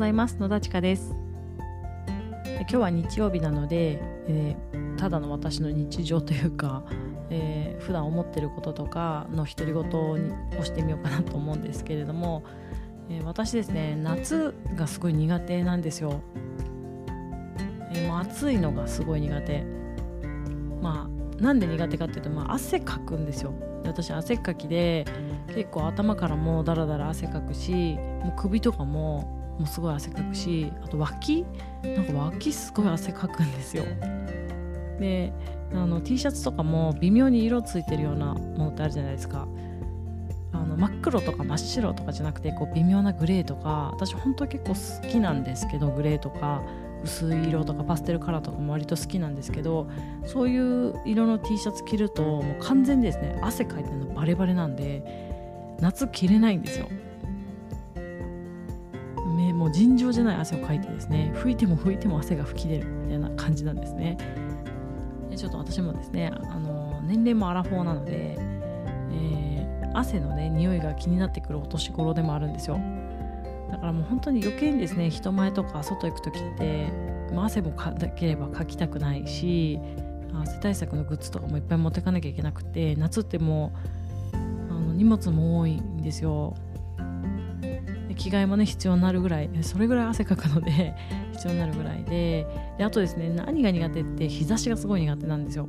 ございます。野田千佳です。今日は日曜日なので、えー、ただの私の日常というか、えー、普段思ってることとかの独り言をしてみようかなと思うんですけれども、えー、私ですね夏がすごい苦手なんですよ、えー、もう暑いのがすごい苦手。まあなんで苦手かっていうと、まあ、汗かくんですよ。私汗っかきで結構頭からもうだらだら汗かくしもう首とかももうすごい汗かくしあと脇なんか脇すごい汗かくんですよ。であの T シャツとかも微妙に色ついてるようなものってあるじゃないですか。あの真っ黒とか真っ白とかじゃなくてこう微妙なグレーとか私本当は結構好きなんですけどグレーとか薄い色とかパステルカラーとかも割と好きなんですけどそういう色の T シャツ着るともう完全にですね汗かいてるのバレバレなんで夏着れないんですよ。もう尋常じゃない汗をかいてですね拭いても拭いても汗が噴き出るみたいな感じなんですね。でちょっと私もですねあの年齢もアラフォーなので、えー、汗のね匂いが気になってくるお年頃でもあるんですよ。だからもう本当に余計にですね人前とか外行く時って、まあ、汗もかければかきたくないし汗対策のグッズとかもいっぱい持ってかなきゃいけなくて夏ってもうあの荷物も多いんですよ。着替えもね必要になるぐらいそれぐらい汗かくので 必要になるぐらいでであとですね何が苦手って日差しがすごい苦手なんですよ。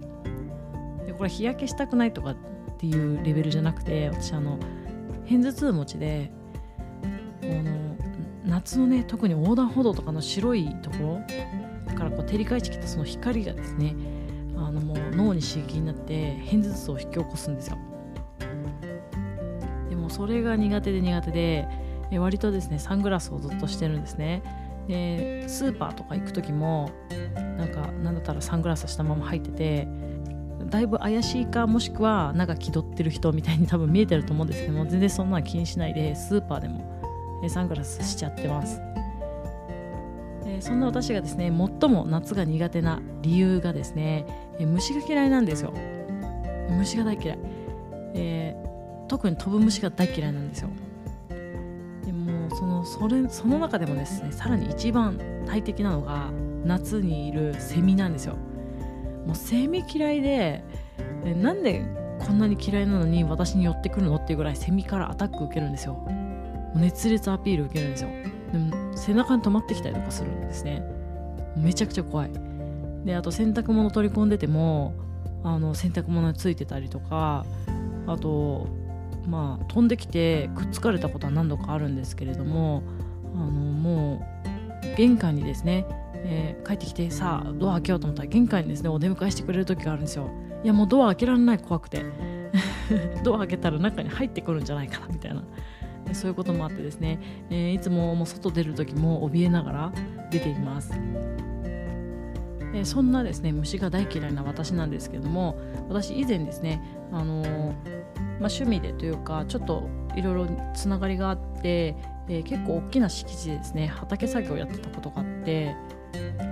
でこれ日焼けしたくないとかっていうレベルじゃなくて私あの片頭痛持ちでこの夏のね特に横断歩道とかの白いところからこう照り返してきたその光がですねあのもう脳に刺激になって片頭痛を引き起こすんですよ。でもそれが苦手で苦手でえ割とですねサングラスをずっとしてるんですね。でスーパーとか行く時もなんかなんだったらサングラスしたまま入っててだいぶ怪しいかもしくはなんか気取ってる人みたいに 多分見えてると思うんですけども全然そんなの気にしないでスーパーでもサングラスしちゃってます。そんな私がですね最も夏が苦手な理由がですね虫が嫌いなんですよ。虫が大嫌い、えー、特に飛ぶ虫が大嫌いなんですよ。そのそれその中でもですねさらに一番大敵なのが夏にいるセミなんですよ。もうセミ嫌いでなんでこんなに嫌いなのに私に寄ってくるのっていうぐらいセミからアタック受けるんですよ。熱烈アピール受けるんですよ。でも背中に止まってきたりとかするんですね。めちゃくちゃ怖い。であと洗濯物取り込んでてもあの洗濯物についてたりとかあとまあ、飛んできてくっつかれたことは何度かあるんですけれどもあのもう玄関にですね、えー、帰ってきてさあドア開けようと思ったら玄関にですねお出迎えしてくれる時があるんですよいやもうドア開けられない怖くて ドア開けたら中に入ってくるんじゃないかなみたいなそういうこともあってですね、えー、いつももう外出る時も怯えながら出ています。え、そんなですね虫が大嫌いな私なんですけども私以前ですね、あの、まあ、趣味でというかちょっといろいろつながりがあって、えー、結構大きな敷地でですね畑作業をやってたことがあって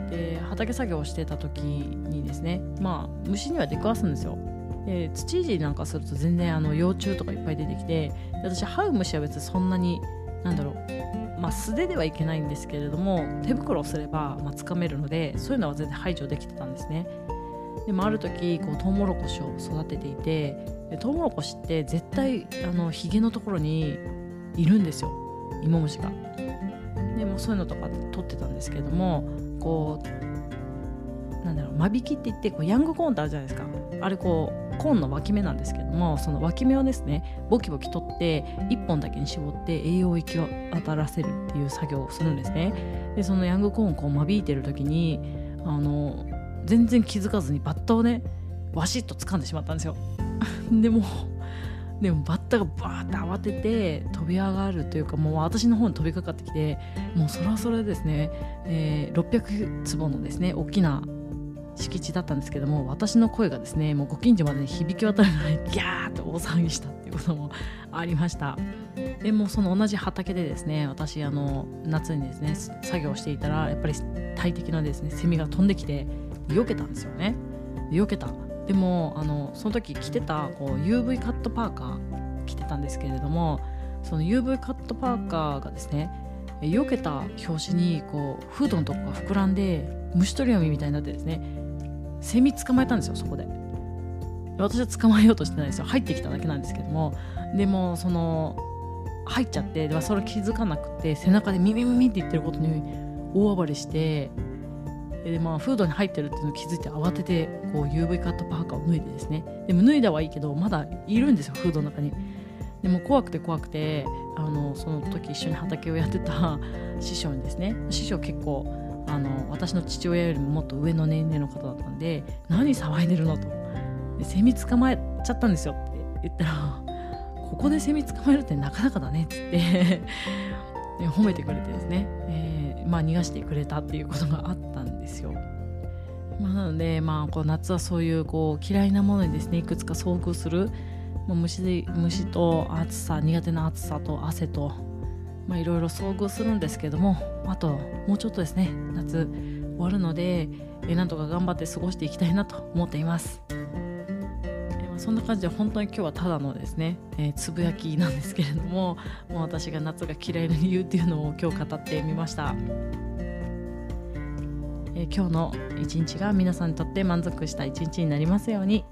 で畑作業をしてた時にですねまあ虫には出くわすんですよ。で土いじりなんかすると全然あの幼虫とかいっぱい出てきて私這う虫は別にそんなになんだろうまあ素手ではいけないんですけれども手袋をすれば、まあ、掴めるのでそういうのは全然排除できてたんですね。でもある時こうトウモロコシを育てていてでトウモロコシって絶対あのヒゲのところにいるんですよ。芋虫が。でもそういうのとか取ってたんですけどもこうなんだろう間引きって言ってこうヤングコーンってあるじゃないですか。あれこうコーンの脇芽なんですけどもその脇芽をですねボキボキ取って1本だけに絞って栄養を行き渡らせるっていう作業をするんですね。でそのヤングコーンをこう間引いてる時にあの全然気づかずにバッタをねわしっと掴んでしまったんですよ。でもでもバッタがバーって慌てて飛び上がるというかもう私の方に飛びかかってきてもうそれはそれですね、えー、600坪のですね大きな敷地だったんですけども私の声がですねもうご近所まで響き渡るぐらいギャーって大騒ぎしたっていうこともありました。でもその同じ畑でですね私あの夏にですね作業していたらやっぱり大敵なですねセミが飛んできて避けたんですよね。避けた。でもあのその時着てたこう UV カットパーカー着てたんですけれどもその UV カットパーカーがですね、避けた拍子にこうフードのとこが膨らんで虫取り網みたいになってですねセミ捕まえたんですよそこで。私は捕まえようとしてないですよ。入ってきただけなんですけどもでもその入っちゃってでそれ気づかなくて背中でミミミミって言ってることに大暴れしてでまあフードに入ってるっていうのを気づいて慌ててこう UV カットパーカーを脱いでですね。でも脱いだはいいけどまだいるんですよフードの中に。でも怖くて怖くてあのその時一緒に畑をやってた 師匠にですね。師匠結構あの私の父親よりももっと上の年齢の方だったんで何騒いでるのと。セミ捕まえちゃったんですよって言ったらここでセミ捕まえるってなかなかだねっつって。褒めてくれてですね、えー、まあ、逃がしてくれたっていうことがあったんですよ。まあ、なので、まあ、こう夏はそういうこう嫌いなものにですねいくつか遭遇する、まあ、虫で虫と暑さ苦手な暑さと汗と、まあ、いろいろ遭遇するんですけどもあともうちょっとですね夏終わるので、えー、なんとか頑張って過ごしていきたいなと思っています。そんな感じで本当に今日はただのですね、えー、つぶやきなんですけれどももう私が夏が嫌いな理由っていうのを今日語ってみました、えー、今日の一日が皆さんにとって満足した一日になりますように。